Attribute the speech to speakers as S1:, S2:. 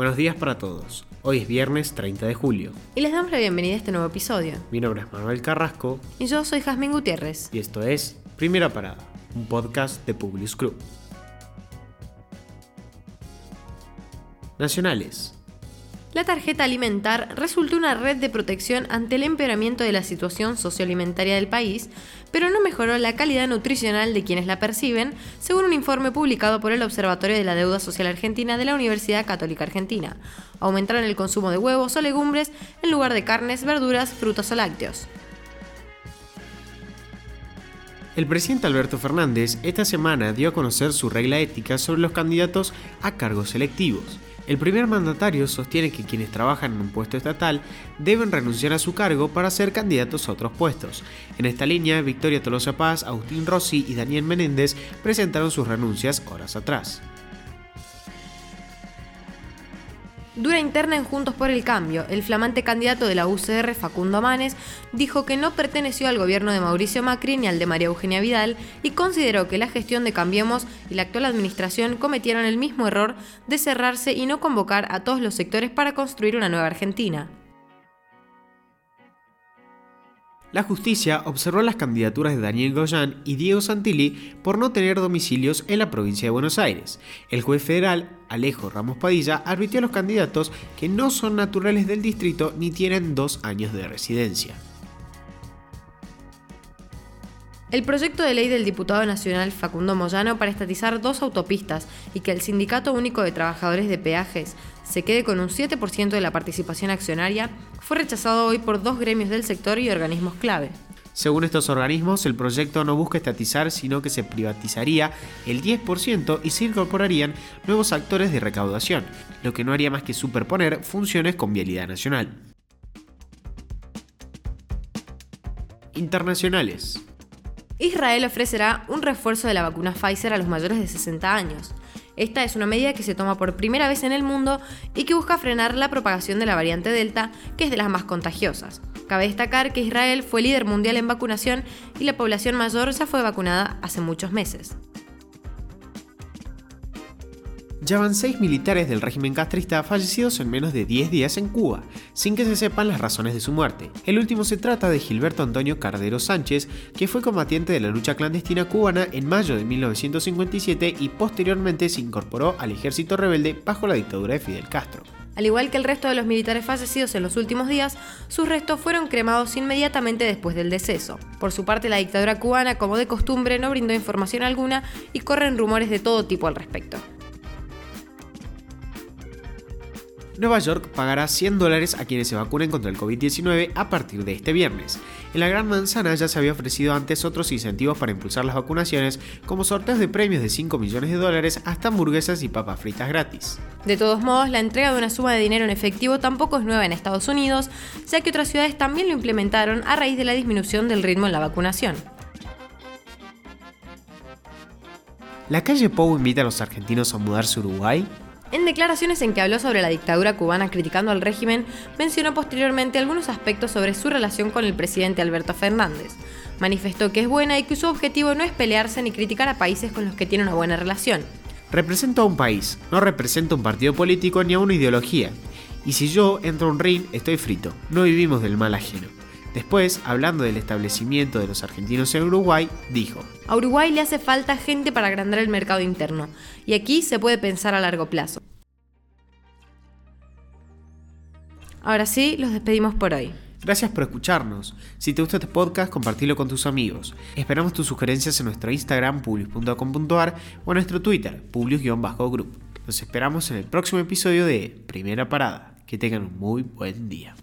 S1: Buenos días para todos. Hoy es viernes 30 de julio.
S2: Y les damos la bienvenida a este nuevo episodio.
S1: Mi nombre es Manuel Carrasco.
S2: Y yo soy Jazmín Gutiérrez.
S1: Y esto es Primera Parada, un podcast de Publius Group. Nacionales.
S2: La tarjeta alimentar resultó una red de protección ante el empeoramiento de la situación socioalimentaria del país, pero no mejoró la calidad nutricional de quienes la perciben, según un informe publicado por el Observatorio de la Deuda Social Argentina de la Universidad Católica Argentina. Aumentaron el consumo de huevos o legumbres en lugar de carnes, verduras, frutas o lácteos.
S1: El presidente Alberto Fernández esta semana dio a conocer su regla ética sobre los candidatos a cargos selectivos. El primer mandatario sostiene que quienes trabajan en un puesto estatal deben renunciar a su cargo para ser candidatos a otros puestos. En esta línea, Victoria Tolosa Paz, Agustín Rossi y Daniel Menéndez presentaron sus renuncias horas atrás.
S2: Dura interna en Juntos por el Cambio, el flamante candidato de la UCR, Facundo Manes, dijo que no perteneció al gobierno de Mauricio Macri ni al de María Eugenia Vidal y consideró que la gestión de Cambiemos y la actual administración cometieron el mismo error de cerrarse y no convocar a todos los sectores para construir una nueva Argentina.
S1: La justicia observó las candidaturas de Daniel Goyan y Diego Santilli por no tener domicilios en la provincia de Buenos Aires. El juez federal, Alejo Ramos Padilla, advirtió a los candidatos que no son naturales del distrito ni tienen dos años de residencia.
S2: El proyecto de ley del diputado nacional Facundo Moyano para estatizar dos autopistas y que el Sindicato Único de Trabajadores de Peajes se quede con un 7% de la participación accionaria fue rechazado hoy por dos gremios del sector y organismos clave.
S1: Según estos organismos, el proyecto no busca estatizar, sino que se privatizaría el 10% y se incorporarían nuevos actores de recaudación, lo que no haría más que superponer funciones con vialidad nacional. Internacionales.
S2: Israel ofrecerá un refuerzo de la vacuna Pfizer a los mayores de 60 años. Esta es una medida que se toma por primera vez en el mundo y que busca frenar la propagación de la variante Delta, que es de las más contagiosas. Cabe destacar que Israel fue líder mundial en vacunación y la población mayor ya fue vacunada hace muchos meses.
S1: Ya van seis militares del régimen castrista fallecidos en menos de 10 días en Cuba, sin que se sepan las razones de su muerte. El último se trata de Gilberto Antonio Cardero Sánchez, que fue combatiente de la lucha clandestina cubana en mayo de 1957 y posteriormente se incorporó al ejército rebelde bajo la dictadura de Fidel Castro.
S2: Al igual que el resto de los militares fallecidos en los últimos días, sus restos fueron cremados inmediatamente después del deceso. Por su parte, la dictadura cubana, como de costumbre, no brindó información alguna y corren rumores de todo tipo al respecto.
S1: Nueva York pagará 100 dólares a quienes se vacunen contra el COVID-19 a partir de este viernes. En la Gran Manzana ya se había ofrecido antes otros incentivos para impulsar las vacunaciones, como sorteos de premios de 5 millones de dólares hasta hamburguesas y papas fritas gratis.
S2: De todos modos, la entrega de una suma de dinero en efectivo tampoco es nueva en Estados Unidos, ya que otras ciudades también lo implementaron a raíz de la disminución del ritmo en la vacunación.
S1: ¿La calle Pou invita a los argentinos a mudarse a Uruguay?
S2: En declaraciones en que habló sobre la dictadura cubana criticando al régimen, mencionó posteriormente algunos aspectos sobre su relación con el presidente Alberto Fernández. Manifestó que es buena y que su objetivo no es pelearse ni criticar a países con los que tiene una buena relación.
S1: Represento a un país, no represento a un partido político ni a una ideología. Y si yo entro a un ring, estoy frito. No vivimos del mal ajeno. Después, hablando del establecimiento de los argentinos en Uruguay, dijo,
S2: A Uruguay le hace falta gente para agrandar el mercado interno, y aquí se puede pensar a largo plazo. Ahora sí, los despedimos por hoy.
S1: Gracias por escucharnos. Si te gusta este podcast, compartilo con tus amigos. Esperamos tus sugerencias en nuestro Instagram, publius.com.ar o en nuestro Twitter, publius-group. Nos esperamos en el próximo episodio de Primera Parada. Que tengan un muy buen día.